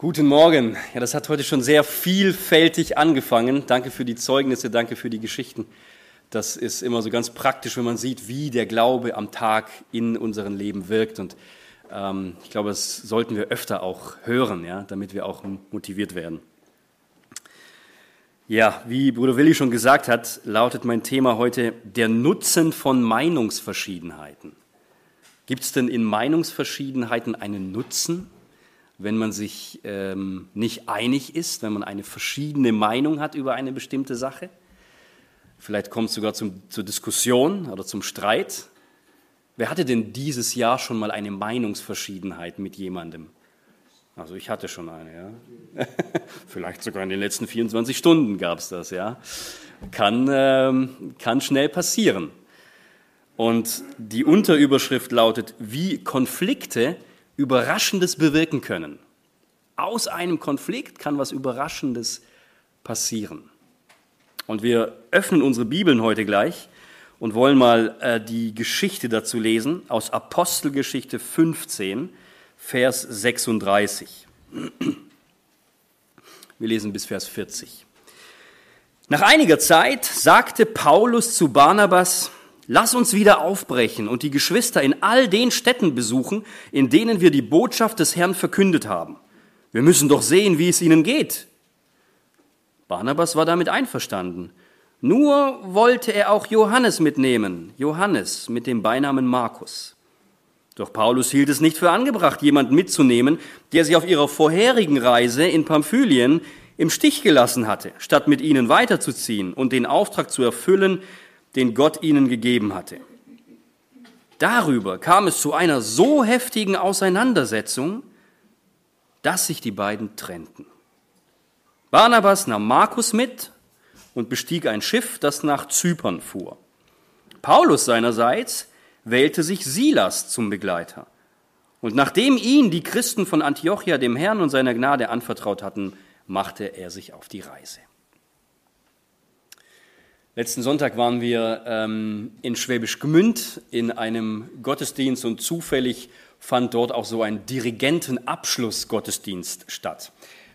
Guten Morgen. Ja, das hat heute schon sehr vielfältig angefangen. Danke für die Zeugnisse, danke für die Geschichten. Das ist immer so ganz praktisch, wenn man sieht, wie der Glaube am Tag in unserem Leben wirkt. Und ähm, ich glaube, das sollten wir öfter auch hören, ja, damit wir auch motiviert werden. Ja, wie Bruder Willi schon gesagt hat, lautet mein Thema heute der Nutzen von Meinungsverschiedenheiten. Gibt es denn in Meinungsverschiedenheiten einen Nutzen? Wenn man sich ähm, nicht einig ist, wenn man eine verschiedene Meinung hat über eine bestimmte Sache. Vielleicht kommt es sogar zum, zur Diskussion oder zum Streit. Wer hatte denn dieses Jahr schon mal eine Meinungsverschiedenheit mit jemandem? Also ich hatte schon eine, ja. Vielleicht sogar in den letzten 24 Stunden gab es das, ja. Kann, ähm, kann schnell passieren. Und die Unterüberschrift lautet, wie Konflikte Überraschendes bewirken können. Aus einem Konflikt kann was Überraschendes passieren. Und wir öffnen unsere Bibeln heute gleich und wollen mal äh, die Geschichte dazu lesen aus Apostelgeschichte 15, Vers 36. Wir lesen bis Vers 40. Nach einiger Zeit sagte Paulus zu Barnabas, Lass uns wieder aufbrechen und die Geschwister in all den Städten besuchen, in denen wir die Botschaft des Herrn verkündet haben. Wir müssen doch sehen, wie es ihnen geht. Barnabas war damit einverstanden. Nur wollte er auch Johannes mitnehmen, Johannes mit dem Beinamen Markus. Doch Paulus hielt es nicht für angebracht, jemanden mitzunehmen, der sie auf ihrer vorherigen Reise in Pamphylien im Stich gelassen hatte, statt mit ihnen weiterzuziehen und den Auftrag zu erfüllen, den Gott ihnen gegeben hatte. Darüber kam es zu einer so heftigen Auseinandersetzung, dass sich die beiden trennten. Barnabas nahm Markus mit und bestieg ein Schiff, das nach Zypern fuhr. Paulus seinerseits wählte sich Silas zum Begleiter. Und nachdem ihn die Christen von Antiochia dem Herrn und seiner Gnade anvertraut hatten, machte er sich auf die Reise. Letzten Sonntag waren wir ähm, in Schwäbisch Gmünd in einem Gottesdienst und zufällig fand dort auch so ein Dirigentenabschlussgottesdienst statt.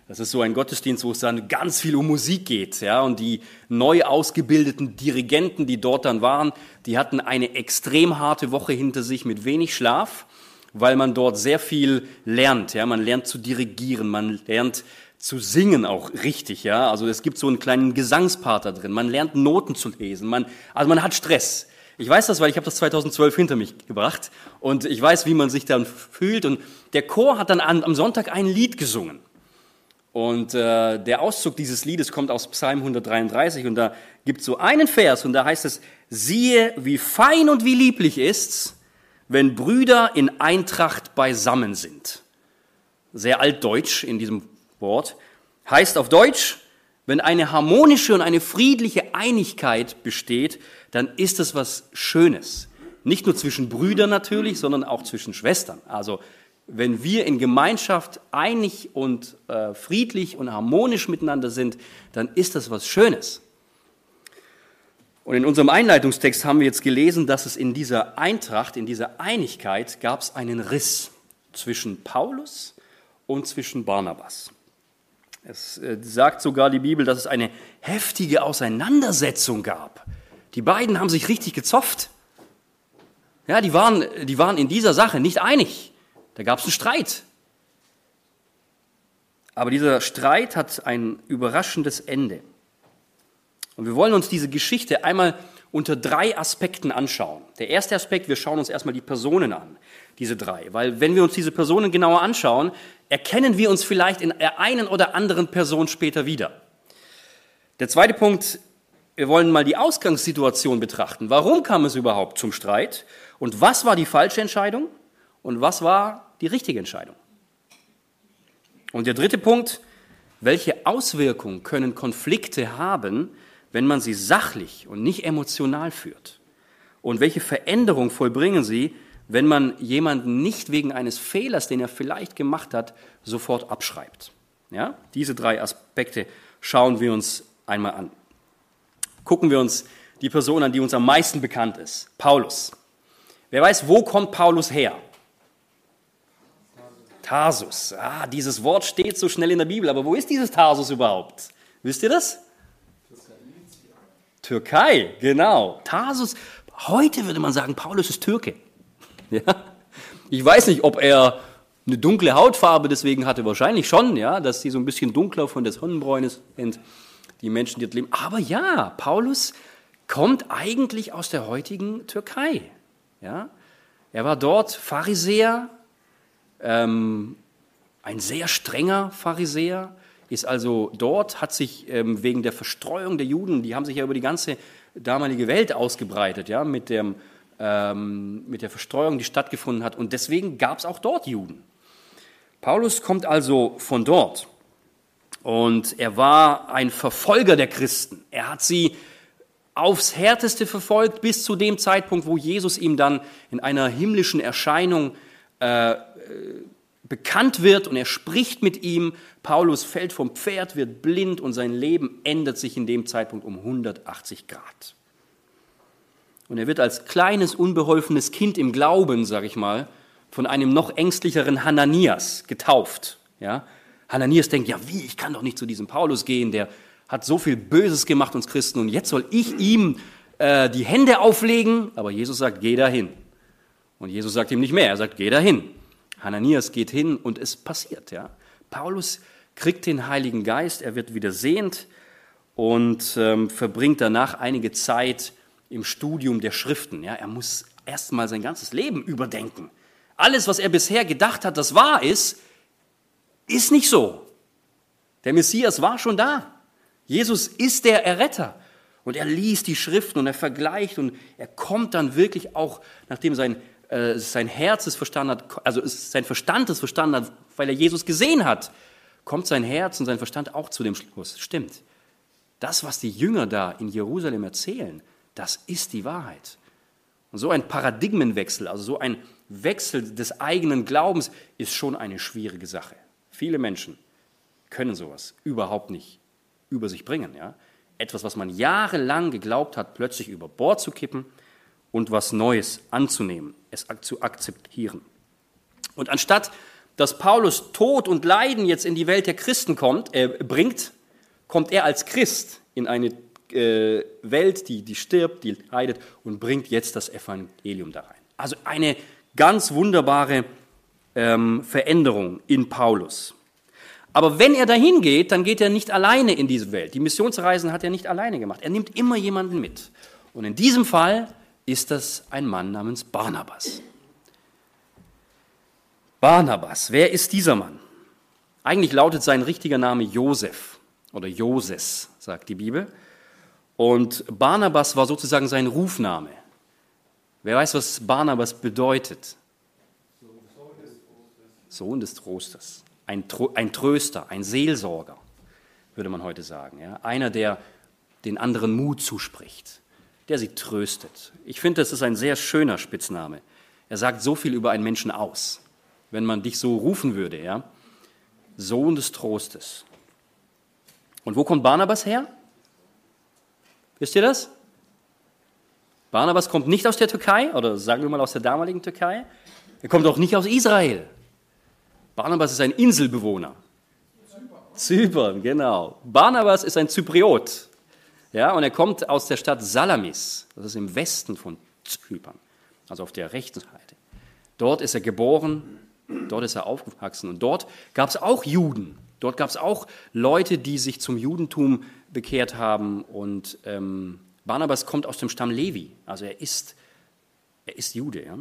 Das ist so ein Gottesdienst, wo es dann ganz viel um Musik geht, ja, und die neu ausgebildeten Dirigenten, die dort dann waren, die hatten eine extrem harte Woche hinter sich mit wenig Schlaf, weil man dort sehr viel lernt, ja, man lernt zu dirigieren, man lernt zu singen auch richtig, ja. Also es gibt so einen kleinen Gesangspart da drin. Man lernt Noten zu lesen. Man, also man hat Stress. Ich weiß das, weil ich habe das 2012 hinter mich gebracht und ich weiß, wie man sich dann fühlt. Und der Chor hat dann an, am Sonntag ein Lied gesungen. Und äh, der Auszug dieses Liedes kommt aus Psalm 133 und da gibt so einen Vers und da heißt es, siehe, wie fein und wie lieblich ist's, wenn Brüder in Eintracht beisammen sind. Sehr altdeutsch in diesem Wort, heißt auf Deutsch, wenn eine harmonische und eine friedliche Einigkeit besteht, dann ist es was Schönes. Nicht nur zwischen Brüdern natürlich, sondern auch zwischen Schwestern. Also wenn wir in Gemeinschaft einig und äh, friedlich und harmonisch miteinander sind, dann ist das was Schönes. Und in unserem Einleitungstext haben wir jetzt gelesen, dass es in dieser Eintracht, in dieser Einigkeit gab es einen Riss zwischen Paulus und zwischen Barnabas. Es äh, sagt sogar die Bibel, dass es eine heftige Auseinandersetzung gab. Die beiden haben sich richtig gezofft. Ja, die waren, die waren in dieser Sache nicht einig. Da gab es einen Streit. Aber dieser Streit hat ein überraschendes Ende. Und wir wollen uns diese Geschichte einmal unter drei Aspekten anschauen. Der erste Aspekt, wir schauen uns erstmal die Personen an, diese drei. Weil wenn wir uns diese Personen genauer anschauen, erkennen wir uns vielleicht in der einen oder anderen Person später wieder. Der zweite Punkt, wir wollen mal die Ausgangssituation betrachten. Warum kam es überhaupt zum Streit? Und was war die falsche Entscheidung? Und was war die richtige Entscheidung? Und der dritte Punkt, welche Auswirkungen können Konflikte haben, wenn man sie sachlich und nicht emotional führt? Und welche Veränderung vollbringen sie, wenn man jemanden nicht wegen eines Fehlers, den er vielleicht gemacht hat, sofort abschreibt? Ja? Diese drei Aspekte schauen wir uns einmal an. Gucken wir uns die Person an, die uns am meisten bekannt ist, Paulus. Wer weiß, wo kommt Paulus her? Tarsus. Ah, dieses Wort steht so schnell in der Bibel, aber wo ist dieses Tarsus überhaupt? Wisst ihr das? Türkei, genau. Tarsus. Heute würde man sagen, Paulus ist Türke. Ja? Ich weiß nicht, ob er eine dunkle Hautfarbe deswegen hatte, wahrscheinlich schon, ja, dass sie so ein bisschen dunkler von der Sonnenbräune sind, die Menschen, die dort leben. Aber ja, Paulus kommt eigentlich aus der heutigen Türkei. Ja? Er war dort Pharisäer, ähm, ein sehr strenger Pharisäer, ist also dort, hat sich ähm, wegen der Verstreuung der Juden, die haben sich ja über die ganze damalige Welt ausgebreitet, ja, mit, dem, ähm, mit der Verstreuung, die stattgefunden hat. Und deswegen gab es auch dort Juden. Paulus kommt also von dort. Und er war ein Verfolger der Christen. Er hat sie aufs härteste verfolgt bis zu dem Zeitpunkt, wo Jesus ihm dann in einer himmlischen Erscheinung äh, bekannt wird und er spricht mit ihm. Paulus fällt vom Pferd, wird blind und sein Leben ändert sich in dem Zeitpunkt um 180 Grad. Und er wird als kleines, unbeholfenes Kind im Glauben, sage ich mal, von einem noch ängstlicheren Hananias getauft. Ja? Hananias denkt, ja wie, ich kann doch nicht zu diesem Paulus gehen, der hat so viel Böses gemacht uns Christen und jetzt soll ich ihm äh, die Hände auflegen. Aber Jesus sagt, geh dahin. Und Jesus sagt ihm nicht mehr, er sagt, geh dahin. Hananias geht hin und es passiert. Ja. Paulus kriegt den Heiligen Geist, er wird wieder sehend und ähm, verbringt danach einige Zeit im Studium der Schriften. Ja. Er muss erstmal sein ganzes Leben überdenken. Alles, was er bisher gedacht hat, das wahr ist, ist nicht so. Der Messias war schon da. Jesus ist der Erretter. Und er liest die Schriften und er vergleicht und er kommt dann wirklich auch, nachdem sein, äh, sein Herz es verstanden hat, also sein Verstand es verstanden hat, weil er Jesus gesehen hat, kommt sein Herz und sein Verstand auch zu dem Schluss. Stimmt. Das, was die Jünger da in Jerusalem erzählen, das ist die Wahrheit. Und so ein Paradigmenwechsel, also so ein Wechsel des eigenen Glaubens, ist schon eine schwierige Sache. Viele Menschen können sowas überhaupt nicht über sich bringen. Ja? Etwas, was man jahrelang geglaubt hat, plötzlich über Bord zu kippen und was Neues anzunehmen, es zu akzeptieren. Und anstatt dass Paulus Tod und Leiden jetzt in die Welt der Christen kommt, äh, bringt, kommt er als Christ in eine äh, Welt, die, die stirbt, die leidet und bringt jetzt das Evangelium da rein. Also eine ganz wunderbare ähm, Veränderung in Paulus. Aber wenn er dahin geht, dann geht er nicht alleine in diese Welt. Die Missionsreisen hat er nicht alleine gemacht. Er nimmt immer jemanden mit. Und in diesem Fall ist das ein Mann namens Barnabas. Barnabas, wer ist dieser Mann? Eigentlich lautet sein richtiger Name Josef oder Joses, sagt die Bibel. Und Barnabas war sozusagen sein Rufname. Wer weiß, was Barnabas bedeutet? Sohn des Trostes ein, ein Tröster, ein Seelsorger, würde man heute sagen. Ja? Einer, der den anderen Mut zuspricht, der sie tröstet. Ich finde, das ist ein sehr schöner Spitzname. Er sagt so viel über einen Menschen aus, wenn man dich so rufen würde. Ja? Sohn des Trostes. Und wo kommt Barnabas her? Wisst ihr das? Barnabas kommt nicht aus der Türkei oder sagen wir mal aus der damaligen Türkei. Er kommt auch nicht aus Israel. Barnabas ist ein Inselbewohner. Zypern, genau. Barnabas ist ein Zypriot. Ja, und er kommt aus der Stadt Salamis. Das ist im Westen von Zypern, also auf der rechten Seite. Dort ist er geboren, dort ist er aufgewachsen und dort gab es auch Juden. Dort gab es auch Leute, die sich zum Judentum bekehrt haben. Und ähm, Barnabas kommt aus dem Stamm Levi, also er ist, er ist Jude. Ja?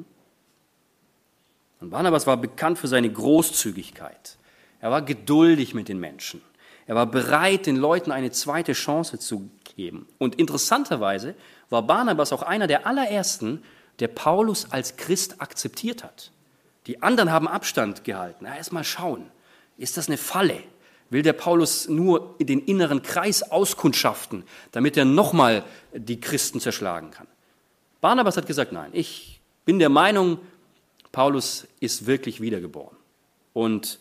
Und Barnabas war bekannt für seine Großzügigkeit. Er war geduldig mit den Menschen. Er war bereit, den Leuten eine zweite Chance zu geben. Und interessanterweise war Barnabas auch einer der allerersten, der Paulus als Christ akzeptiert hat. Die anderen haben Abstand gehalten. Na, erst mal schauen. Ist das eine Falle? Will der Paulus nur den inneren Kreis auskundschaften, damit er nochmal die Christen zerschlagen kann? Barnabas hat gesagt, nein, ich bin der Meinung, Paulus ist wirklich wiedergeboren. Und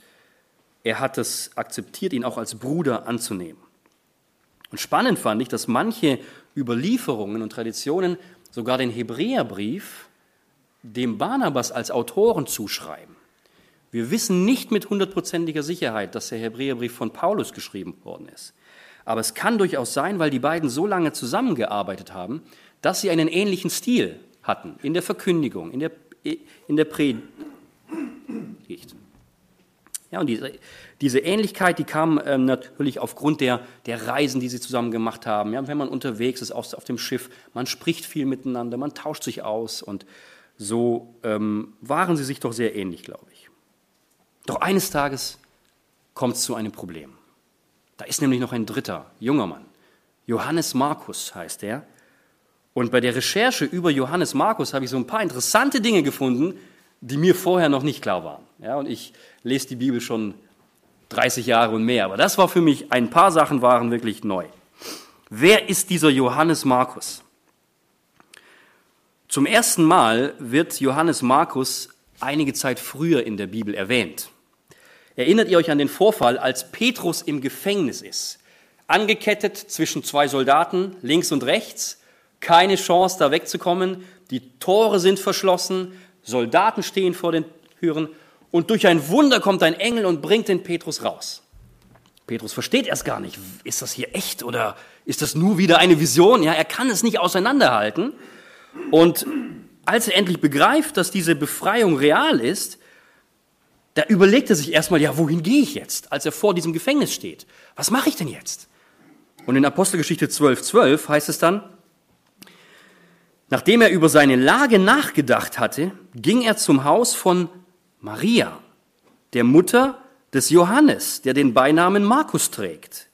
er hat es akzeptiert, ihn auch als Bruder anzunehmen. Und spannend fand ich, dass manche Überlieferungen und Traditionen sogar den Hebräerbrief dem Barnabas als Autoren zuschreiben. Wir wissen nicht mit hundertprozentiger Sicherheit, dass der Hebräerbrief von Paulus geschrieben worden ist. Aber es kann durchaus sein, weil die beiden so lange zusammengearbeitet haben, dass sie einen ähnlichen Stil hatten in der Verkündigung, in der, in der Predigt. Ja, und diese, diese Ähnlichkeit, die kam ähm, natürlich aufgrund der, der Reisen, die sie zusammen gemacht haben. Ja, wenn man unterwegs ist auf, auf dem Schiff, man spricht viel miteinander, man tauscht sich aus und so ähm, waren sie sich doch sehr ähnlich, glaube ich. Doch eines Tages kommt es zu einem Problem. Da ist nämlich noch ein dritter, junger Mann. Johannes Markus heißt er. Und bei der Recherche über Johannes Markus habe ich so ein paar interessante Dinge gefunden, die mir vorher noch nicht klar waren. Ja, und ich lese die Bibel schon 30 Jahre und mehr, aber das war für mich, ein paar Sachen waren wirklich neu. Wer ist dieser Johannes Markus? Zum ersten Mal wird Johannes Markus einige Zeit früher in der Bibel erwähnt. Erinnert ihr euch an den Vorfall, als Petrus im Gefängnis ist? Angekettet zwischen zwei Soldaten, links und rechts, keine Chance da wegzukommen, die Tore sind verschlossen, Soldaten stehen vor den Türen und durch ein Wunder kommt ein Engel und bringt den Petrus raus. Petrus versteht erst gar nicht, ist das hier echt oder ist das nur wieder eine Vision? Ja, er kann es nicht auseinanderhalten. Und als er endlich begreift, dass diese Befreiung real ist, da überlegt er sich erstmal, ja, wohin gehe ich jetzt, als er vor diesem Gefängnis steht? Was mache ich denn jetzt? Und in Apostelgeschichte 12, 12 heißt es dann, nachdem er über seine Lage nachgedacht hatte, ging er zum Haus von Maria, der Mutter des Johannes, der den Beinamen Markus trägt.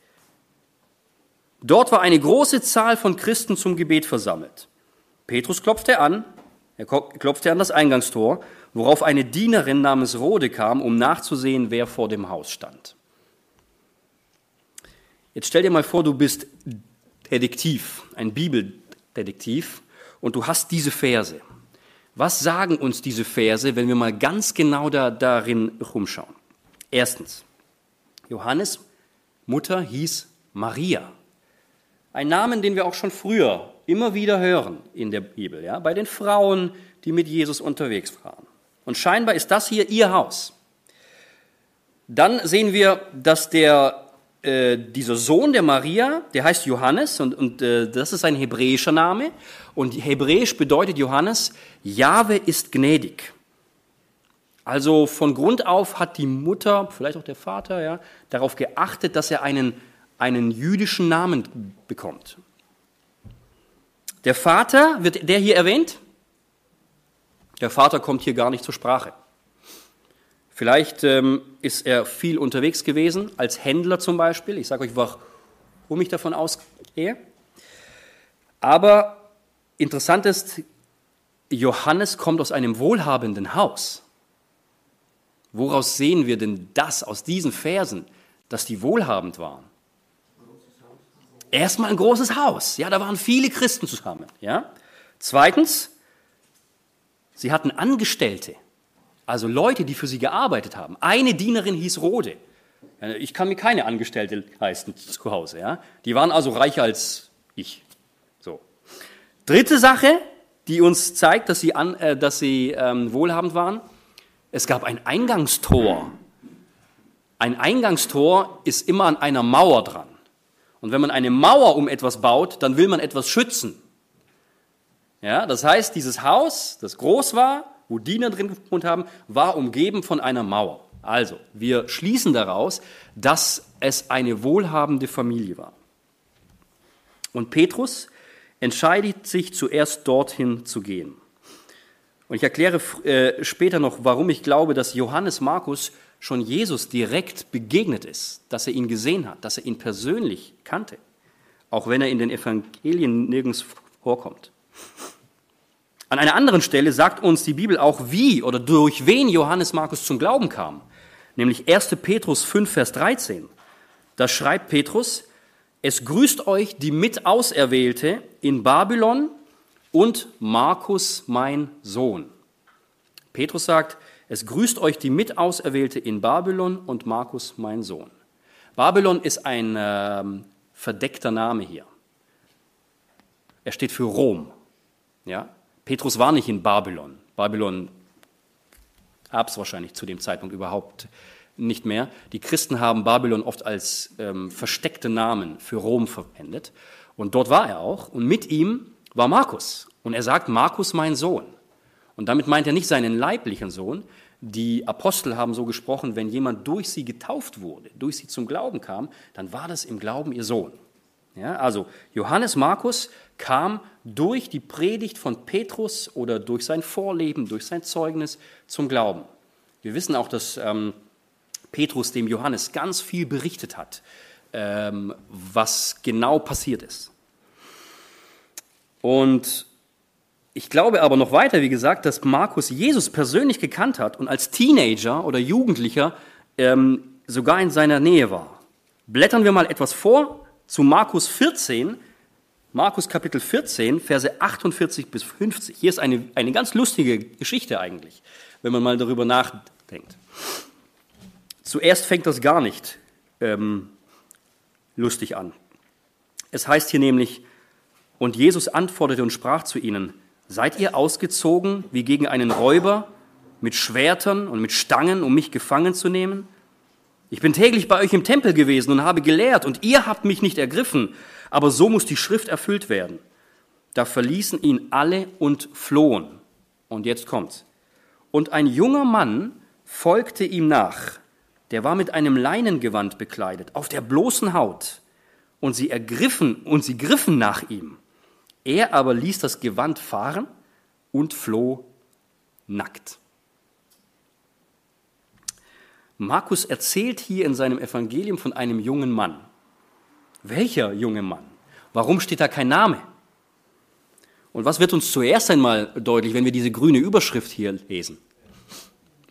Dort war eine große Zahl von Christen zum Gebet versammelt. Petrus klopfte an, er klopfte an das Eingangstor, worauf eine Dienerin namens Rode kam, um nachzusehen, wer vor dem Haus stand. Jetzt stell dir mal vor, du bist Detektiv, ein Bibeldetektiv, und du hast diese Verse. Was sagen uns diese Verse, wenn wir mal ganz genau da, darin rumschauen? Erstens, Johannes Mutter hieß Maria. Ein Namen, den wir auch schon früher immer wieder hören in der Bibel, ja, bei den Frauen, die mit Jesus unterwegs waren. Und scheinbar ist das hier ihr Haus. Dann sehen wir, dass der äh, dieser Sohn der Maria, der heißt Johannes und, und äh, das ist ein hebräischer Name. Und hebräisch bedeutet Johannes, Jahwe ist gnädig. Also von Grund auf hat die Mutter, vielleicht auch der Vater, ja, darauf geachtet, dass er einen, einen jüdischen Namen bekommt. Der Vater, wird der hier erwähnt? Der Vater kommt hier gar nicht zur Sprache. Vielleicht ähm, ist er viel unterwegs gewesen, als Händler zum Beispiel. Ich sage euch, warum ich davon ausgehe. Aber interessant ist, Johannes kommt aus einem wohlhabenden Haus. Woraus sehen wir denn das aus diesen Versen, dass die wohlhabend waren? Erstmal ein großes Haus. Ja, da waren viele Christen zusammen. Ja. Zweitens, sie hatten Angestellte. Also Leute, die für sie gearbeitet haben. Eine Dienerin hieß Rode. Ich kann mir keine Angestellte leisten zu Hause. Ja? Die waren also reicher als ich. So. Dritte Sache, die uns zeigt, dass sie, an, äh, dass sie ähm, wohlhabend waren. Es gab ein Eingangstor. Ein Eingangstor ist immer an einer Mauer dran. Und wenn man eine Mauer um etwas baut, dann will man etwas schützen. Ja, das heißt, dieses Haus, das groß war, wo Diener drin gewohnt haben, war umgeben von einer Mauer. Also, wir schließen daraus, dass es eine wohlhabende Familie war. Und Petrus entscheidet sich zuerst dorthin zu gehen. Und ich erkläre äh, später noch, warum ich glaube, dass Johannes Markus schon Jesus direkt begegnet ist, dass er ihn gesehen hat, dass er ihn persönlich kannte, auch wenn er in den Evangelien nirgends vorkommt. An einer anderen Stelle sagt uns die Bibel auch, wie oder durch wen Johannes Markus zum Glauben kam. Nämlich 1. Petrus 5, Vers 13. Da schreibt Petrus, es grüßt euch die Mitauserwählte in Babylon und Markus mein Sohn. Petrus sagt, es grüßt euch die Mitauserwählte in Babylon und Markus mein Sohn. Babylon ist ein äh, verdeckter Name hier. Er steht für Rom. Ja? Petrus war nicht in Babylon. Babylon Gab es wahrscheinlich zu dem Zeitpunkt überhaupt nicht mehr. Die Christen haben Babylon oft als ähm, versteckte Namen für Rom verwendet. Und dort war er auch. Und mit ihm war Markus. Und er sagt, Markus mein Sohn. Und damit meint er nicht seinen leiblichen Sohn. Die Apostel haben so gesprochen, wenn jemand durch sie getauft wurde, durch sie zum Glauben kam, dann war das im Glauben ihr Sohn. Ja, also Johannes Markus kam durch die Predigt von Petrus oder durch sein Vorleben, durch sein Zeugnis zum Glauben. Wir wissen auch, dass ähm, Petrus dem Johannes ganz viel berichtet hat, ähm, was genau passiert ist. Und ich glaube aber noch weiter, wie gesagt, dass Markus Jesus persönlich gekannt hat und als Teenager oder Jugendlicher ähm, sogar in seiner Nähe war. Blättern wir mal etwas vor zu Markus 14, Markus Kapitel 14, Verse 48 bis 50. Hier ist eine, eine ganz lustige Geschichte eigentlich, wenn man mal darüber nachdenkt. Zuerst fängt das gar nicht ähm, lustig an. Es heißt hier nämlich, und Jesus antwortete und sprach zu ihnen, seid ihr ausgezogen wie gegen einen Räuber mit Schwertern und mit Stangen, um mich gefangen zu nehmen? Ich bin täglich bei euch im Tempel gewesen und habe gelehrt, und ihr habt mich nicht ergriffen, aber so muss die Schrift erfüllt werden. Da verließen ihn alle und flohen. Und jetzt kommt's. Und ein junger Mann folgte ihm nach, der war mit einem Leinengewand bekleidet, auf der bloßen Haut. Und sie ergriffen und sie griffen nach ihm. Er aber ließ das Gewand fahren und floh nackt. Markus erzählt hier in seinem Evangelium von einem jungen Mann. Welcher junge Mann? Warum steht da kein Name? Und was wird uns zuerst einmal deutlich, wenn wir diese grüne Überschrift hier lesen?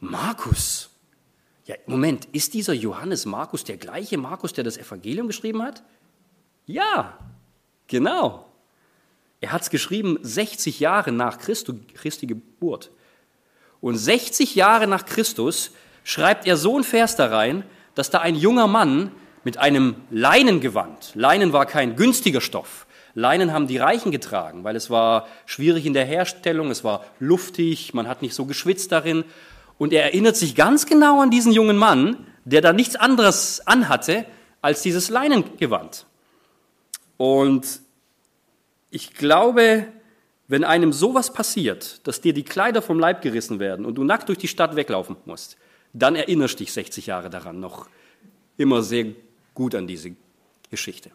Markus. Ja, Moment, ist dieser Johannes Markus der gleiche Markus, der das Evangelium geschrieben hat? Ja, genau. Er hat es geschrieben 60 Jahre nach Christi, Christi Geburt. Und 60 Jahre nach Christus schreibt er so ein Vers da rein, dass da ein junger Mann mit einem Leinengewand, Leinen war kein günstiger Stoff, Leinen haben die Reichen getragen, weil es war schwierig in der Herstellung, es war luftig, man hat nicht so geschwitzt darin. Und er erinnert sich ganz genau an diesen jungen Mann, der da nichts anderes anhatte als dieses Leinengewand. Und ich glaube, wenn einem sowas passiert, dass dir die Kleider vom Leib gerissen werden und du nackt durch die Stadt weglaufen musst, dann erinnerst dich 60 Jahre daran noch immer sehr gut an diese Geschichte.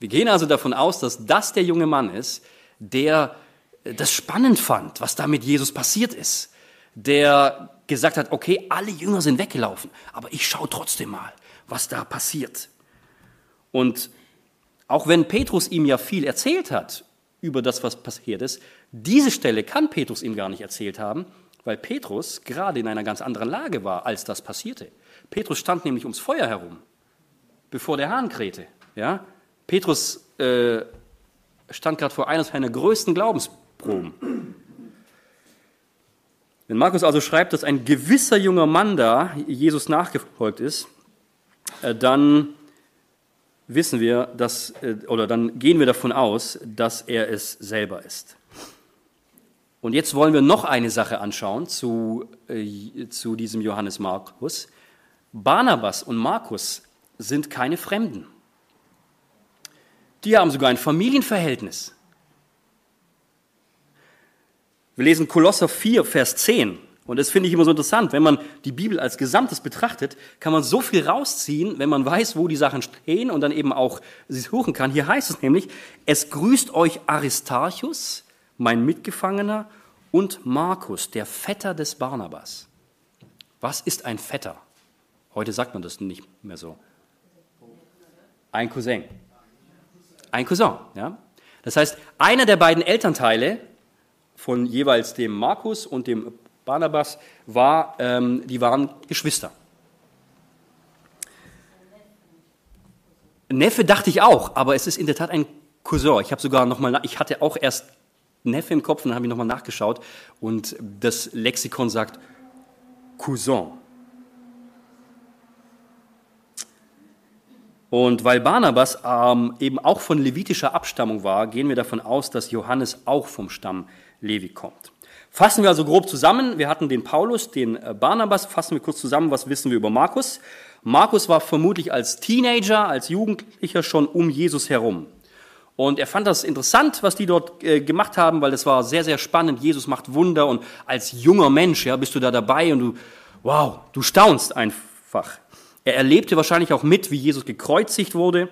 Wir gehen also davon aus, dass das der junge Mann ist, der das spannend fand, was da mit Jesus passiert ist, der gesagt hat, okay, alle Jünger sind weggelaufen, aber ich schaue trotzdem mal, was da passiert. Und auch wenn Petrus ihm ja viel erzählt hat über das, was passiert ist, diese Stelle kann Petrus ihm gar nicht erzählt haben, weil Petrus gerade in einer ganz anderen Lage war, als das passierte. Petrus stand nämlich ums Feuer herum, bevor der Hahn krähte. Ja? Petrus äh, stand gerade vor einer seiner größten Glaubensproben. Wenn Markus also schreibt, dass ein gewisser junger Mann da Jesus nachgefolgt ist, äh, dann wissen wir, dass, äh, oder dann gehen wir davon aus, dass er es selber ist. Und jetzt wollen wir noch eine Sache anschauen zu, äh, zu diesem Johannes Markus. Barnabas und Markus sind keine Fremden. Die haben sogar ein Familienverhältnis. Wir lesen Kolosser 4, Vers 10. Und das finde ich immer so interessant. Wenn man die Bibel als Gesamtes betrachtet, kann man so viel rausziehen, wenn man weiß, wo die Sachen stehen und dann eben auch sie suchen kann. Hier heißt es nämlich, es grüßt euch Aristarchus, mein Mitgefangener, und Markus, der Vetter des Barnabas. Was ist ein Vetter? Heute sagt man das nicht mehr so. Ein Cousin. Ein Cousin, ja. Das heißt, einer der beiden Elternteile von jeweils dem Markus und dem Barnabas war, ähm, die waren Geschwister. Neffe dachte ich auch, aber es ist in der Tat ein Cousin. Ich habe sogar noch mal, ich hatte auch erst Neffe im Kopf und dann habe ich nochmal nachgeschaut und das Lexikon sagt Cousin. Und weil Barnabas ähm, eben auch von levitischer Abstammung war, gehen wir davon aus, dass Johannes auch vom Stamm Levi kommt. Fassen wir also grob zusammen. Wir hatten den Paulus, den äh, Barnabas. Fassen wir kurz zusammen, was wissen wir über Markus. Markus war vermutlich als Teenager, als Jugendlicher schon um Jesus herum. Und er fand das interessant, was die dort äh, gemacht haben, weil das war sehr, sehr spannend. Jesus macht Wunder und als junger Mensch, ja, bist du da dabei und du, wow, du staunst einfach. Er erlebte wahrscheinlich auch mit, wie Jesus gekreuzigt wurde.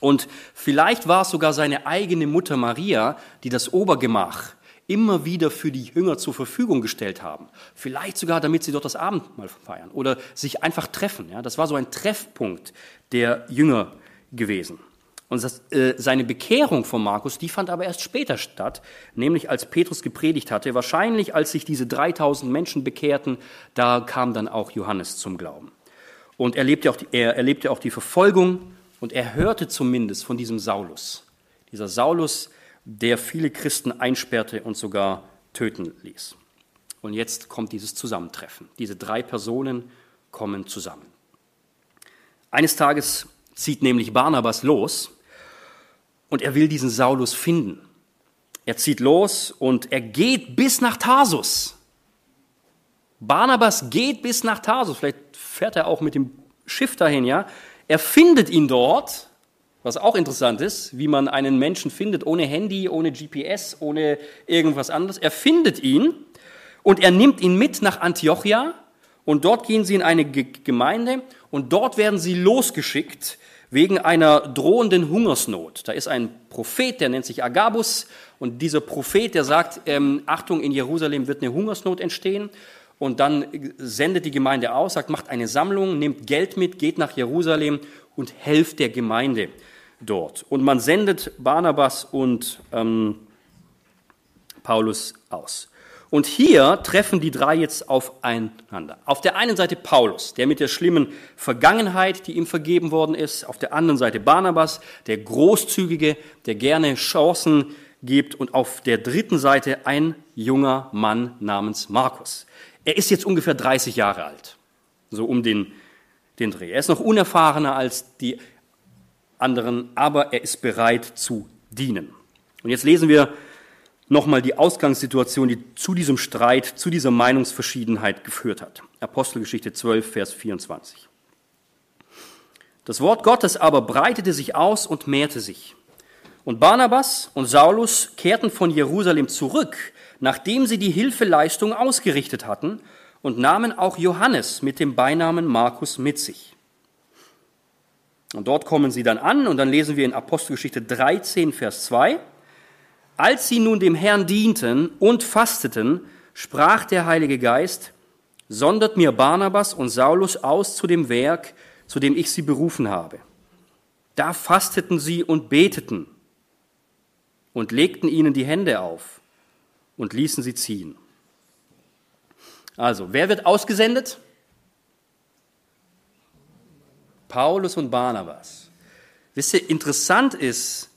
Und vielleicht war es sogar seine eigene Mutter Maria, die das Obergemach immer wieder für die Jünger zur Verfügung gestellt haben. Vielleicht sogar, damit sie dort das Abendmahl feiern oder sich einfach treffen. Ja, das war so ein Treffpunkt der Jünger gewesen. Und das, äh, seine Bekehrung von Markus, die fand aber erst später statt, nämlich als Petrus gepredigt hatte. Wahrscheinlich, als sich diese 3000 Menschen bekehrten, da kam dann auch Johannes zum Glauben. Und er erlebte auch die, er erlebte auch die Verfolgung und er hörte zumindest von diesem Saulus. Dieser Saulus, der viele Christen einsperrte und sogar töten ließ. Und jetzt kommt dieses Zusammentreffen. Diese drei Personen kommen zusammen. Eines Tages zieht nämlich Barnabas los und er will diesen Saulus finden. Er zieht los und er geht bis nach Tarsus. Barnabas geht bis nach Tarsus. Vielleicht fährt er auch mit dem Schiff dahin, ja. Er findet ihn dort was auch interessant ist, wie man einen Menschen findet, ohne Handy, ohne GPS, ohne irgendwas anderes. Er findet ihn und er nimmt ihn mit nach Antiochia und dort gehen sie in eine Gemeinde und dort werden sie losgeschickt wegen einer drohenden Hungersnot. Da ist ein Prophet, der nennt sich Agabus und dieser Prophet, der sagt, ähm, Achtung, in Jerusalem wird eine Hungersnot entstehen und dann sendet die Gemeinde aus, sagt, macht eine Sammlung, nimmt Geld mit, geht nach Jerusalem und helft der Gemeinde dort. Und man sendet Barnabas und ähm, Paulus aus. Und hier treffen die drei jetzt aufeinander. Auf der einen Seite Paulus, der mit der schlimmen Vergangenheit, die ihm vergeben worden ist. Auf der anderen Seite Barnabas, der großzügige, der gerne Chancen gibt. Und auf der dritten Seite ein junger Mann namens Markus. Er ist jetzt ungefähr 30 Jahre alt, so um den, den Dreh. Er ist noch unerfahrener als die anderen, aber er ist bereit zu dienen. Und jetzt lesen wir nochmal die Ausgangssituation, die zu diesem Streit, zu dieser Meinungsverschiedenheit geführt hat. Apostelgeschichte 12, Vers 24. Das Wort Gottes aber breitete sich aus und mehrte sich. Und Barnabas und Saulus kehrten von Jerusalem zurück, nachdem sie die Hilfeleistung ausgerichtet hatten, und nahmen auch Johannes mit dem Beinamen Markus mit sich. Und dort kommen sie dann an und dann lesen wir in Apostelgeschichte 13, Vers 2. Als sie nun dem Herrn dienten und fasteten, sprach der Heilige Geist, sondert mir Barnabas und Saulus aus zu dem Werk, zu dem ich sie berufen habe. Da fasteten sie und beteten und legten ihnen die Hände auf und ließen sie ziehen. Also, wer wird ausgesendet? Paulus und Barnabas. Wisst ihr, interessant ist,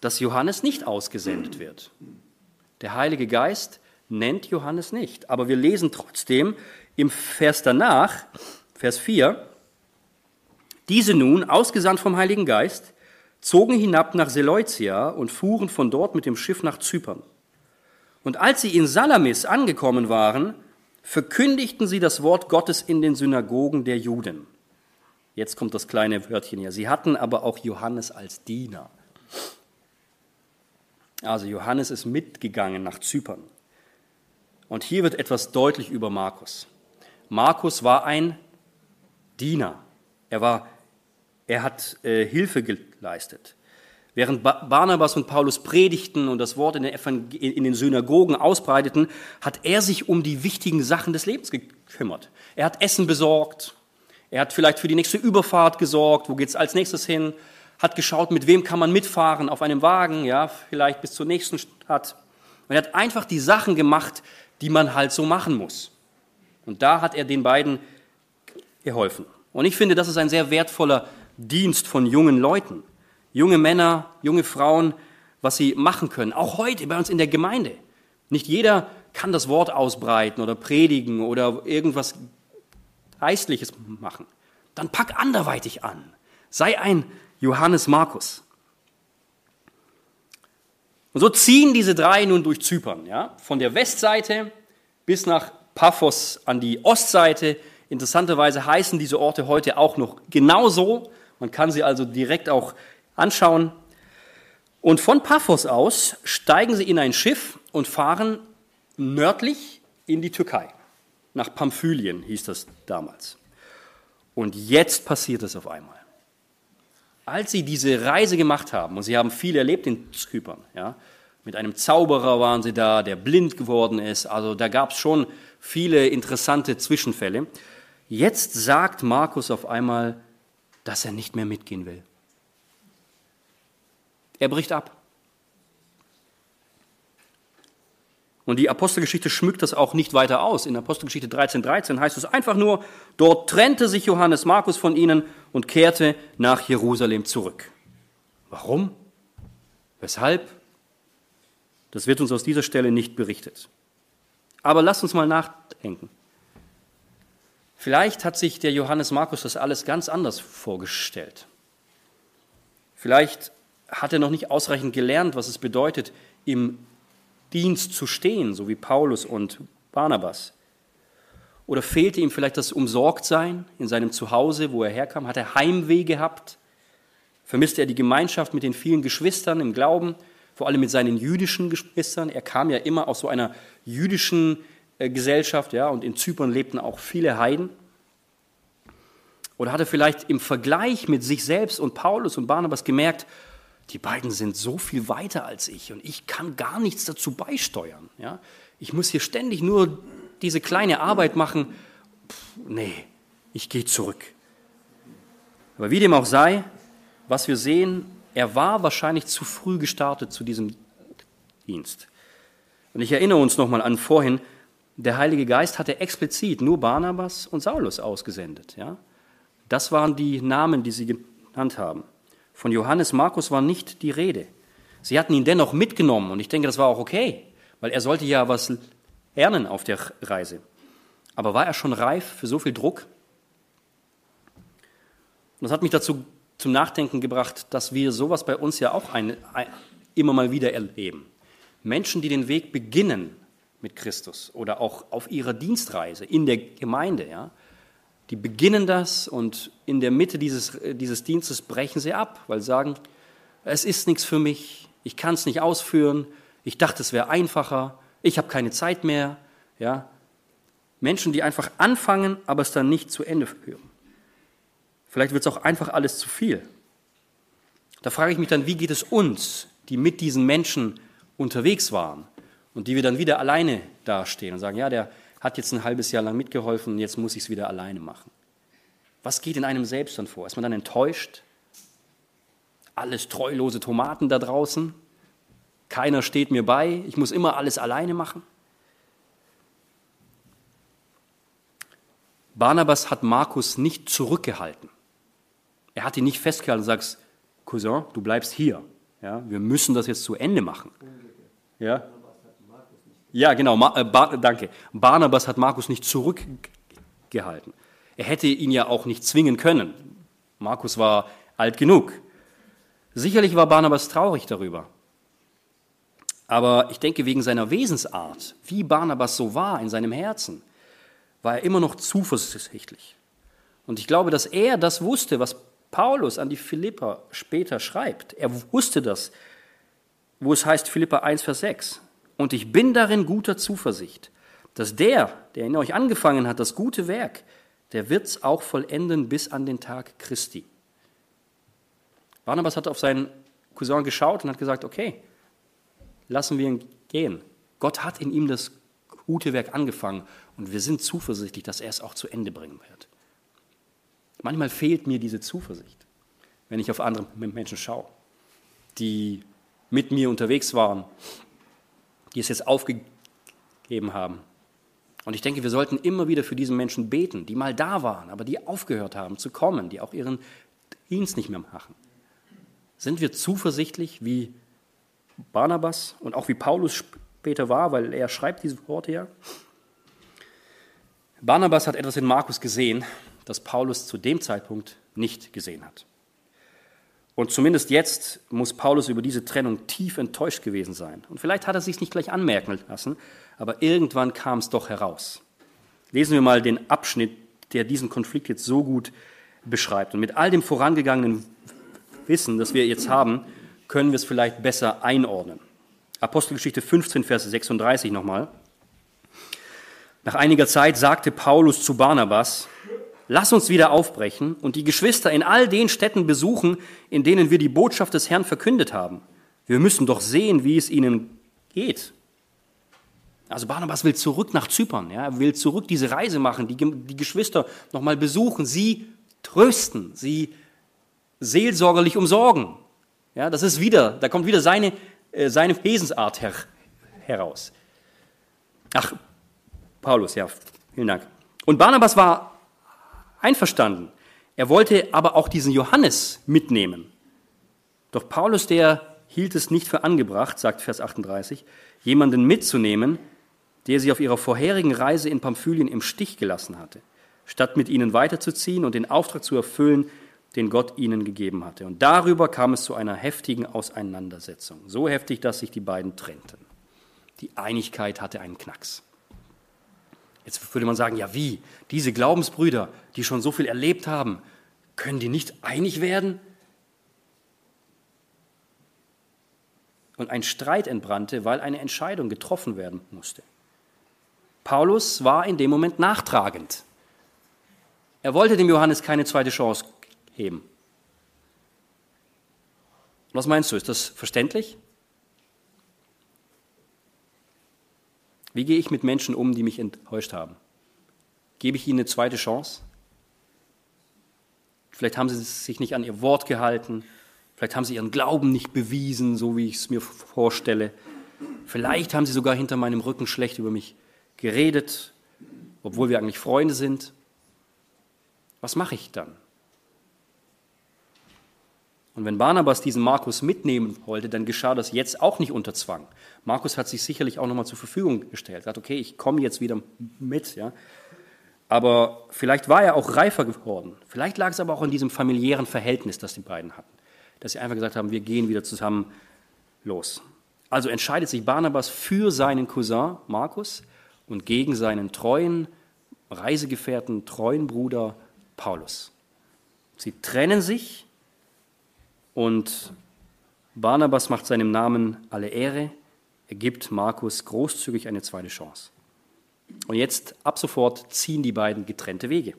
dass Johannes nicht ausgesendet wird. Der Heilige Geist nennt Johannes nicht. Aber wir lesen trotzdem im Vers danach, Vers 4, diese nun, ausgesandt vom Heiligen Geist, zogen hinab nach Seleucia und fuhren von dort mit dem Schiff nach Zypern. Und als sie in Salamis angekommen waren, verkündigten sie das Wort Gottes in den Synagogen der Juden. Jetzt kommt das kleine Wörtchen hier. Sie hatten aber auch Johannes als Diener. Also Johannes ist mitgegangen nach Zypern. Und hier wird etwas deutlich über Markus. Markus war ein Diener. Er, war, er hat äh, Hilfe geleistet. Während Barnabas und Paulus predigten und das Wort in in den Synagogen ausbreiteten, hat er sich um die wichtigen Sachen des Lebens gekümmert. Er hat Essen besorgt, er hat vielleicht für die nächste Überfahrt gesorgt, wo geht's als nächstes hin, hat geschaut, mit wem kann man mitfahren auf einem Wagen, ja, vielleicht bis zur nächsten Stadt. Und er hat einfach die Sachen gemacht, die man halt so machen muss. Und da hat er den beiden geholfen. Und ich finde, das ist ein sehr wertvoller Dienst von jungen Leuten. Junge Männer, junge Frauen, was sie machen können. Auch heute bei uns in der Gemeinde. Nicht jeder kann das Wort ausbreiten oder predigen oder irgendwas Geistliches machen, dann pack anderweitig an. Sei ein Johannes Markus. Und so ziehen diese drei nun durch Zypern, ja, von der Westseite bis nach Paphos an die Ostseite. Interessanterweise heißen diese Orte heute auch noch genauso. Man kann sie also direkt auch anschauen. Und von Paphos aus steigen sie in ein Schiff und fahren nördlich in die Türkei. Nach Pamphylien hieß das damals. Und jetzt passiert es auf einmal. Als sie diese Reise gemacht haben, und sie haben viel erlebt in Zypern, ja, mit einem Zauberer waren sie da, der blind geworden ist, also da gab es schon viele interessante Zwischenfälle. Jetzt sagt Markus auf einmal, dass er nicht mehr mitgehen will. Er bricht ab. Und die Apostelgeschichte schmückt das auch nicht weiter aus. In Apostelgeschichte 13, 13 heißt es einfach nur, dort trennte sich Johannes Markus von ihnen und kehrte nach Jerusalem zurück. Warum? Weshalb? Das wird uns aus dieser Stelle nicht berichtet. Aber lasst uns mal nachdenken. Vielleicht hat sich der Johannes Markus das alles ganz anders vorgestellt. Vielleicht hat er noch nicht ausreichend gelernt, was es bedeutet, im Dienst zu stehen, so wie Paulus und Barnabas? Oder fehlte ihm vielleicht das Umsorgtsein in seinem Zuhause, wo er herkam? Hat er Heimweh gehabt? Vermisste er die Gemeinschaft mit den vielen Geschwistern im Glauben, vor allem mit seinen jüdischen Geschwistern? Er kam ja immer aus so einer jüdischen äh, Gesellschaft, ja, und in Zypern lebten auch viele Heiden. Oder hat er vielleicht im Vergleich mit sich selbst und Paulus und Barnabas gemerkt, die beiden sind so viel weiter als ich und ich kann gar nichts dazu beisteuern. Ja? Ich muss hier ständig nur diese kleine Arbeit machen. Pff, nee, ich gehe zurück. Aber wie dem auch sei, was wir sehen, er war wahrscheinlich zu früh gestartet zu diesem Dienst. Und ich erinnere uns nochmal an vorhin, der Heilige Geist hatte explizit nur Barnabas und Saulus ausgesendet. Ja? Das waren die Namen, die sie genannt haben. Von Johannes Markus war nicht die Rede. Sie hatten ihn dennoch mitgenommen und ich denke, das war auch okay, weil er sollte ja was lernen auf der Reise. Aber war er schon reif für so viel Druck? Und das hat mich dazu zum Nachdenken gebracht, dass wir sowas bei uns ja auch ein, ein, immer mal wieder erleben. Menschen, die den Weg beginnen mit Christus oder auch auf ihrer Dienstreise in der Gemeinde, ja, die beginnen das und in der Mitte dieses, dieses Dienstes brechen sie ab, weil sie sagen, es ist nichts für mich, ich kann es nicht ausführen, ich dachte, es wäre einfacher, ich habe keine Zeit mehr. Ja? Menschen, die einfach anfangen, aber es dann nicht zu Ende führen. Vielleicht wird es auch einfach alles zu viel. Da frage ich mich dann, wie geht es uns, die mit diesen Menschen unterwegs waren und die wir dann wieder alleine dastehen und sagen, ja, der, hat jetzt ein halbes Jahr lang mitgeholfen und jetzt muss ich es wieder alleine machen. Was geht in einem selbst dann vor? Ist man dann enttäuscht? Alles treulose Tomaten da draußen? Keiner steht mir bei, ich muss immer alles alleine machen? Barnabas hat Markus nicht zurückgehalten. Er hat ihn nicht festgehalten und sagt, Cousin, du bleibst hier. Ja, wir müssen das jetzt zu Ende machen. Ja, ja, genau, äh, Bar, danke. Barnabas hat Markus nicht zurückgehalten. Er hätte ihn ja auch nicht zwingen können. Markus war alt genug. Sicherlich war Barnabas traurig darüber. Aber ich denke, wegen seiner Wesensart, wie Barnabas so war in seinem Herzen, war er immer noch zuversichtlich. Und ich glaube, dass er das wusste, was Paulus an die Philipper später schreibt. Er wusste das, wo es heißt Philippa 1, Vers 6. Und ich bin darin guter Zuversicht, dass der, der in euch angefangen hat, das gute Werk, der wird es auch vollenden bis an den Tag Christi. Barnabas hat auf seinen Cousin geschaut und hat gesagt, okay, lassen wir ihn gehen. Gott hat in ihm das gute Werk angefangen und wir sind zuversichtlich, dass er es auch zu Ende bringen wird. Manchmal fehlt mir diese Zuversicht, wenn ich auf andere Menschen schaue, die mit mir unterwegs waren, die es jetzt aufgegeben haben. Und ich denke, wir sollten immer wieder für diesen Menschen beten, die mal da waren, aber die aufgehört haben zu kommen, die auch ihren Dienst nicht mehr machen. Sind wir zuversichtlich, wie Barnabas und auch wie Paulus später war, weil er schreibt diese Worte ja? Barnabas hat etwas in Markus gesehen, das Paulus zu dem Zeitpunkt nicht gesehen hat. Und zumindest jetzt muss Paulus über diese Trennung tief enttäuscht gewesen sein. Und vielleicht hat er sich nicht gleich anmerken lassen, aber irgendwann kam es doch heraus. Lesen wir mal den Abschnitt, der diesen Konflikt jetzt so gut beschreibt. Und mit all dem vorangegangenen Wissen, das wir jetzt haben, können wir es vielleicht besser einordnen. Apostelgeschichte 15, Vers 36 nochmal. Nach einiger Zeit sagte Paulus zu Barnabas, Lass uns wieder aufbrechen und die Geschwister in all den Städten besuchen, in denen wir die Botschaft des Herrn verkündet haben. Wir müssen doch sehen, wie es ihnen geht. Also Barnabas will zurück nach Zypern, ja, will zurück diese Reise machen, die, die Geschwister nochmal besuchen, sie trösten, sie seelsorgerlich umsorgen. Ja, das ist wieder, da kommt wieder seine, äh, seine Wesensart her, heraus. Ach, Paulus, ja, vielen Dank. Und Barnabas war einverstanden. Er wollte aber auch diesen Johannes mitnehmen. Doch Paulus, der hielt es nicht für angebracht, sagt Vers 38, jemanden mitzunehmen, der sie auf ihrer vorherigen Reise in Pamphylien im Stich gelassen hatte, statt mit ihnen weiterzuziehen und den Auftrag zu erfüllen, den Gott ihnen gegeben hatte. Und darüber kam es zu einer heftigen Auseinandersetzung. So heftig, dass sich die beiden trennten. Die Einigkeit hatte einen Knacks. Jetzt würde man sagen, ja wie? Diese Glaubensbrüder, die schon so viel erlebt haben, können die nicht einig werden? Und ein Streit entbrannte, weil eine Entscheidung getroffen werden musste. Paulus war in dem Moment nachtragend. Er wollte dem Johannes keine zweite Chance geben. Was meinst du, ist das verständlich? Wie gehe ich mit Menschen um, die mich enttäuscht haben? Gebe ich ihnen eine zweite Chance? Vielleicht haben sie sich nicht an ihr Wort gehalten. Vielleicht haben sie ihren Glauben nicht bewiesen, so wie ich es mir vorstelle. Vielleicht haben sie sogar hinter meinem Rücken schlecht über mich geredet, obwohl wir eigentlich Freunde sind. Was mache ich dann? Und wenn Barnabas diesen Markus mitnehmen wollte, dann geschah das jetzt auch nicht unter Zwang. Markus hat sich sicherlich auch nochmal zur Verfügung gestellt. Hat, okay, ich komme jetzt wieder mit. Ja. Aber vielleicht war er auch reifer geworden. Vielleicht lag es aber auch in diesem familiären Verhältnis, das die beiden hatten. Dass sie einfach gesagt haben, wir gehen wieder zusammen los. Also entscheidet sich Barnabas für seinen Cousin Markus und gegen seinen treuen Reisegefährten, treuen Bruder Paulus. Sie trennen sich und Barnabas macht seinem Namen alle Ehre. Er gibt Markus großzügig eine zweite Chance. Und jetzt ab sofort ziehen die beiden getrennte Wege.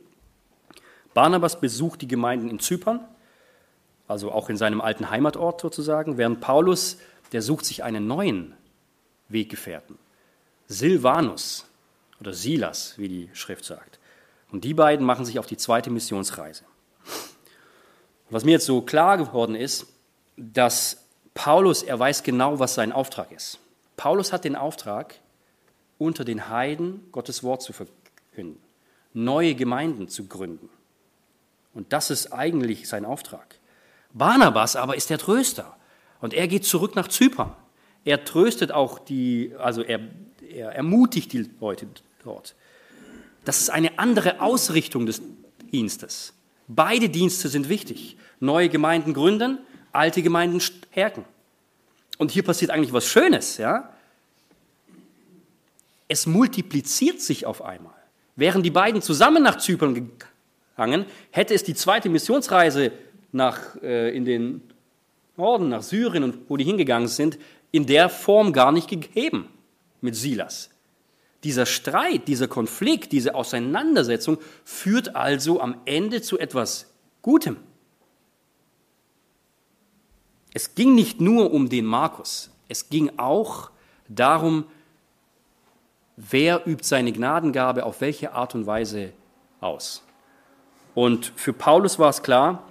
Barnabas besucht die Gemeinden in Zypern, also auch in seinem alten Heimatort sozusagen, während Paulus, der sucht sich einen neuen Weggefährten. Silvanus oder Silas, wie die Schrift sagt. Und die beiden machen sich auf die zweite Missionsreise. Was mir jetzt so klar geworden ist, dass Paulus, er weiß genau, was sein Auftrag ist. Paulus hat den Auftrag, unter den Heiden Gottes Wort zu verkünden, neue Gemeinden zu gründen. Und das ist eigentlich sein Auftrag. Barnabas aber ist der Tröster und er geht zurück nach Zypern. Er tröstet auch die, also er, er ermutigt die Leute dort. Das ist eine andere Ausrichtung des Dienstes. Beide Dienste sind wichtig. Neue Gemeinden gründen, alte Gemeinden stärken. Und hier passiert eigentlich was Schönes, ja? Es multipliziert sich auf einmal. Wären die beiden zusammen nach Zypern gegangen, hätte es die zweite Missionsreise nach, äh, in den Norden, nach Syrien und wo die hingegangen sind, in der Form gar nicht gegeben mit Silas. Dieser Streit, dieser Konflikt, diese Auseinandersetzung führt also am Ende zu etwas Gutem. Es ging nicht nur um den Markus, es ging auch darum, wer übt seine Gnadengabe auf welche Art und Weise aus. Und für Paulus war es klar,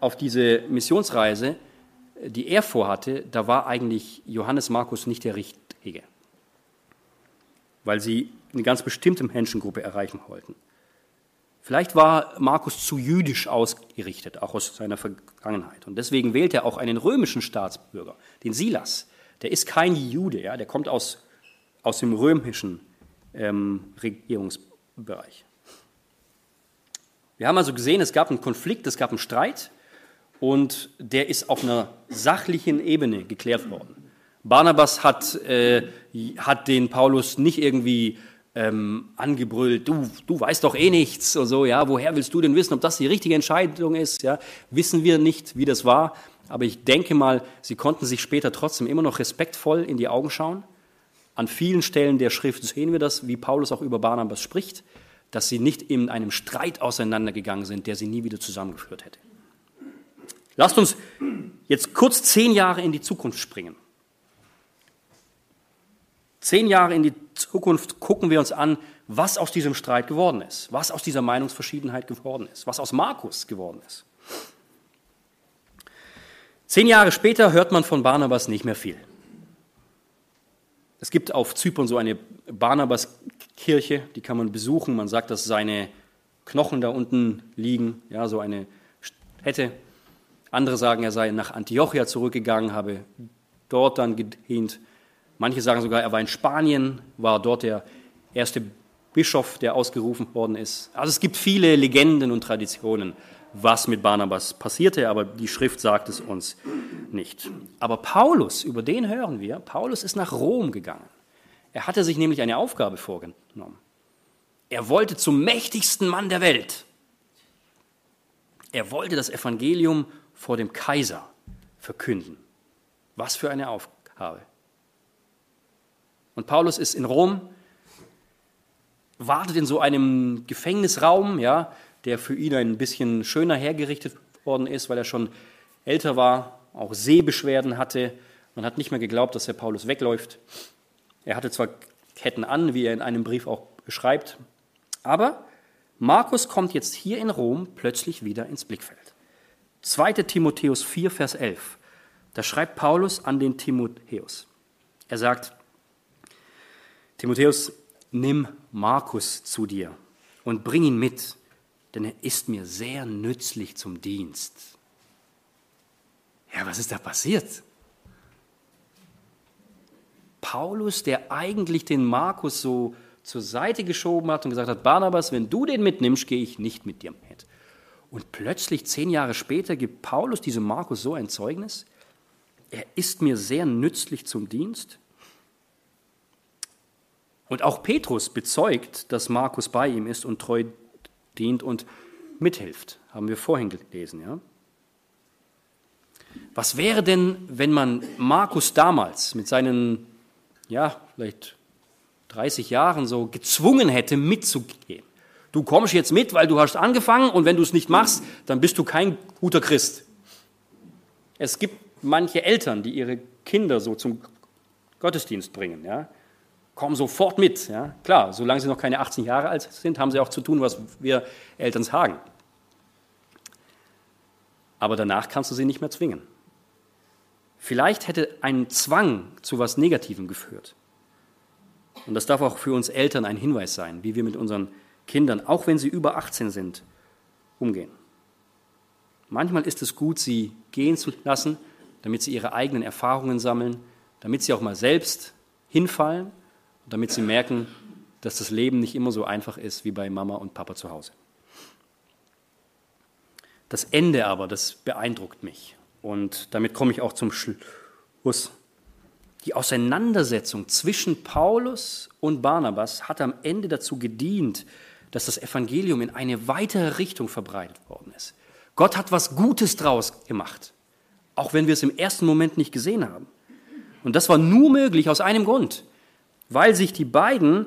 auf diese Missionsreise, die er vorhatte, da war eigentlich Johannes Markus nicht der Richtige weil sie eine ganz bestimmte Menschengruppe erreichen wollten. Vielleicht war Markus zu jüdisch ausgerichtet, auch aus seiner Vergangenheit. Und deswegen wählt er auch einen römischen Staatsbürger, den Silas. Der ist kein Jude, ja, der kommt aus, aus dem römischen ähm, Regierungsbereich. Wir haben also gesehen, es gab einen Konflikt, es gab einen Streit und der ist auf einer sachlichen Ebene geklärt worden. Barnabas hat, äh, hat den Paulus nicht irgendwie ähm, angebrüllt, du, du weißt doch eh nichts oder so, ja, woher willst du denn wissen, ob das die richtige Entscheidung ist, ja, wissen wir nicht, wie das war, aber ich denke mal, sie konnten sich später trotzdem immer noch respektvoll in die Augen schauen. An vielen Stellen der Schrift sehen wir das, wie Paulus auch über Barnabas spricht, dass sie nicht in einem Streit auseinandergegangen sind, der sie nie wieder zusammengeführt hätte. Lasst uns jetzt kurz zehn Jahre in die Zukunft springen. Zehn Jahre in die Zukunft gucken wir uns an, was aus diesem Streit geworden ist, was aus dieser Meinungsverschiedenheit geworden ist, was aus Markus geworden ist. Zehn Jahre später hört man von Barnabas nicht mehr viel. Es gibt auf Zypern so eine Barnabas-Kirche, die kann man besuchen. Man sagt, dass seine Knochen da unten liegen, ja, so eine Stätte. Andere sagen, er sei nach Antiochia zurückgegangen, habe dort dann gedient. Manche sagen sogar, er war in Spanien, war dort der erste Bischof, der ausgerufen worden ist. Also es gibt viele Legenden und Traditionen, was mit Barnabas passierte, aber die Schrift sagt es uns nicht. Aber Paulus, über den hören wir, Paulus ist nach Rom gegangen. Er hatte sich nämlich eine Aufgabe vorgenommen. Er wollte zum mächtigsten Mann der Welt. Er wollte das Evangelium vor dem Kaiser verkünden. Was für eine Aufgabe. Und Paulus ist in Rom, wartet in so einem Gefängnisraum, ja, der für ihn ein bisschen schöner hergerichtet worden ist, weil er schon älter war, auch Sehbeschwerden hatte. Man hat nicht mehr geglaubt, dass der Paulus wegläuft. Er hatte zwar Ketten an, wie er in einem Brief auch beschreibt, aber Markus kommt jetzt hier in Rom plötzlich wieder ins Blickfeld. 2. Timotheus 4, Vers 11. Da schreibt Paulus an den Timotheus. Er sagt, Timotheus, nimm Markus zu dir und bring ihn mit, denn er ist mir sehr nützlich zum Dienst. Ja, was ist da passiert? Paulus, der eigentlich den Markus so zur Seite geschoben hat und gesagt hat, Barnabas, wenn du den mitnimmst, gehe ich nicht mit dir mit. Und plötzlich, zehn Jahre später, gibt Paulus diesem Markus so ein Zeugnis. Er ist mir sehr nützlich zum Dienst. Und auch Petrus bezeugt, dass Markus bei ihm ist und treu dient und mithilft. Haben wir vorhin gelesen, ja? Was wäre denn, wenn man Markus damals mit seinen, ja, vielleicht 30 Jahren so gezwungen hätte, mitzugehen? Du kommst jetzt mit, weil du hast angefangen und wenn du es nicht machst, dann bist du kein guter Christ. Es gibt manche Eltern, die ihre Kinder so zum Gottesdienst bringen. Ja? Komm sofort mit. Ja? Klar, solange sie noch keine 18 Jahre alt sind, haben sie auch zu tun, was wir Eltern sagen. Aber danach kannst du sie nicht mehr zwingen. Vielleicht hätte ein Zwang zu was Negativem geführt. Und das darf auch für uns Eltern ein Hinweis sein, wie wir mit unseren Kindern, auch wenn sie über 18 sind, umgehen. Manchmal ist es gut, sie gehen zu lassen, damit sie ihre eigenen Erfahrungen sammeln, damit sie auch mal selbst hinfallen damit sie merken, dass das Leben nicht immer so einfach ist wie bei Mama und Papa zu Hause. Das Ende aber, das beeindruckt mich. Und damit komme ich auch zum Schluss. Die Auseinandersetzung zwischen Paulus und Barnabas hat am Ende dazu gedient, dass das Evangelium in eine weitere Richtung verbreitet worden ist. Gott hat was Gutes draus gemacht, auch wenn wir es im ersten Moment nicht gesehen haben. Und das war nur möglich aus einem Grund, weil sich die beiden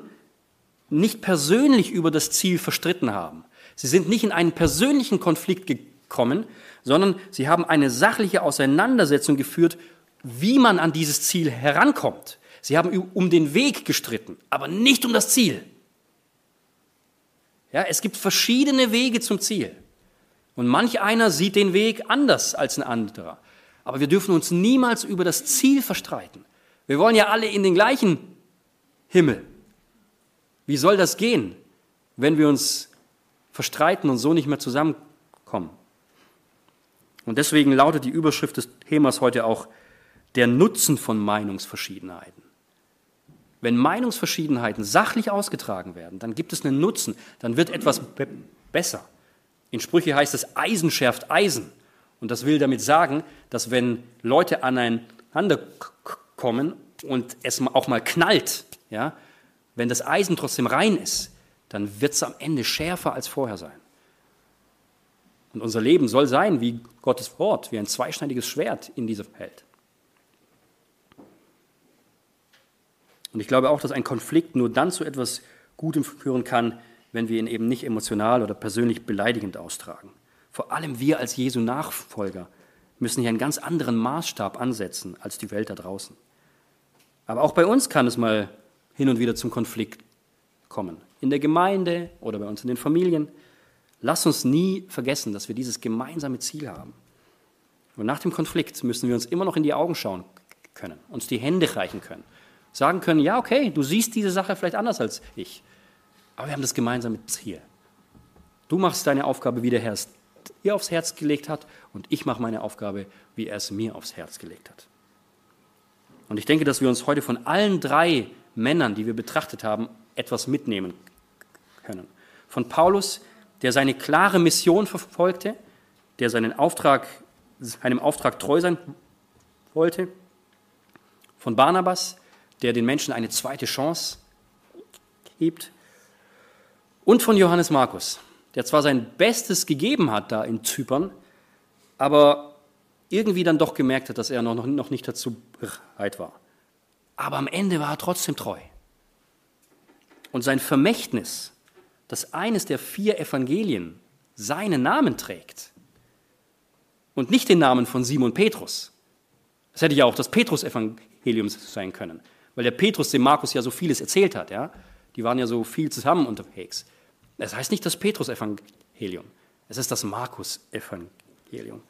nicht persönlich über das Ziel verstritten haben. Sie sind nicht in einen persönlichen Konflikt gekommen, sondern sie haben eine sachliche Auseinandersetzung geführt, wie man an dieses Ziel herankommt. Sie haben um den Weg gestritten, aber nicht um das Ziel. Ja, es gibt verschiedene Wege zum Ziel. Und manch einer sieht den Weg anders als ein anderer. Aber wir dürfen uns niemals über das Ziel verstreiten. Wir wollen ja alle in den gleichen Himmel. Wie soll das gehen, wenn wir uns verstreiten und so nicht mehr zusammenkommen? Und deswegen lautet die Überschrift des Themas heute auch der Nutzen von Meinungsverschiedenheiten. Wenn Meinungsverschiedenheiten sachlich ausgetragen werden, dann gibt es einen Nutzen, dann wird etwas be besser. In Sprüche heißt es, Eisen schärft Eisen. Und das will damit sagen, dass wenn Leute aneinander kommen und es auch mal knallt, ja, wenn das Eisen trotzdem rein ist, dann wird es am Ende schärfer als vorher sein. Und unser Leben soll sein wie Gottes Wort, wie ein zweischneidiges Schwert in dieser Welt. Und ich glaube auch, dass ein Konflikt nur dann zu etwas Gutem führen kann, wenn wir ihn eben nicht emotional oder persönlich beleidigend austragen. Vor allem wir als Jesu Nachfolger müssen hier einen ganz anderen Maßstab ansetzen als die Welt da draußen. Aber auch bei uns kann es mal hin und wieder zum Konflikt kommen. In der Gemeinde oder bei uns in den Familien. Lass uns nie vergessen, dass wir dieses gemeinsame Ziel haben. Und nach dem Konflikt müssen wir uns immer noch in die Augen schauen können, uns die Hände reichen können, sagen können, ja, okay, du siehst diese Sache vielleicht anders als ich, aber wir haben das gemeinsame Ziel. Du machst deine Aufgabe, wie der Herr es dir aufs Herz gelegt hat, und ich mache meine Aufgabe, wie er es mir aufs Herz gelegt hat. Und ich denke, dass wir uns heute von allen drei Männern, die wir betrachtet haben, etwas mitnehmen können. Von Paulus, der seine klare Mission verfolgte, der seinen Auftrag, seinem Auftrag treu sein wollte. Von Barnabas, der den Menschen eine zweite Chance gibt. Und von Johannes Markus, der zwar sein Bestes gegeben hat da in Zypern, aber irgendwie dann doch gemerkt hat, dass er noch, noch nicht dazu bereit war. Aber am Ende war er trotzdem treu. Und sein Vermächtnis, dass eines der vier Evangelien seinen Namen trägt und nicht den Namen von Simon Petrus. Das hätte ja auch das Petrus-Evangelium sein können, weil der Petrus dem Markus ja so vieles erzählt hat. Ja? Die waren ja so viel zusammen unterwegs. Das heißt nicht das Petrus-Evangelium, es ist das Markus-Evangelium.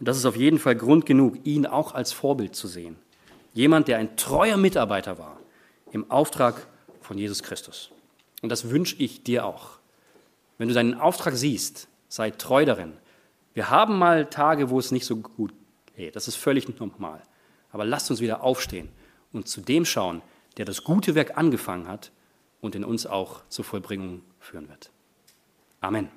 Und das ist auf jeden Fall Grund genug, ihn auch als Vorbild zu sehen. Jemand, der ein treuer Mitarbeiter war im Auftrag von Jesus Christus. Und das wünsche ich dir auch. Wenn du deinen Auftrag siehst, sei treu darin. Wir haben mal Tage, wo es nicht so gut geht. Das ist völlig normal. Aber lasst uns wieder aufstehen und zu dem schauen, der das gute Werk angefangen hat und in uns auch zur Vollbringung führen wird. Amen.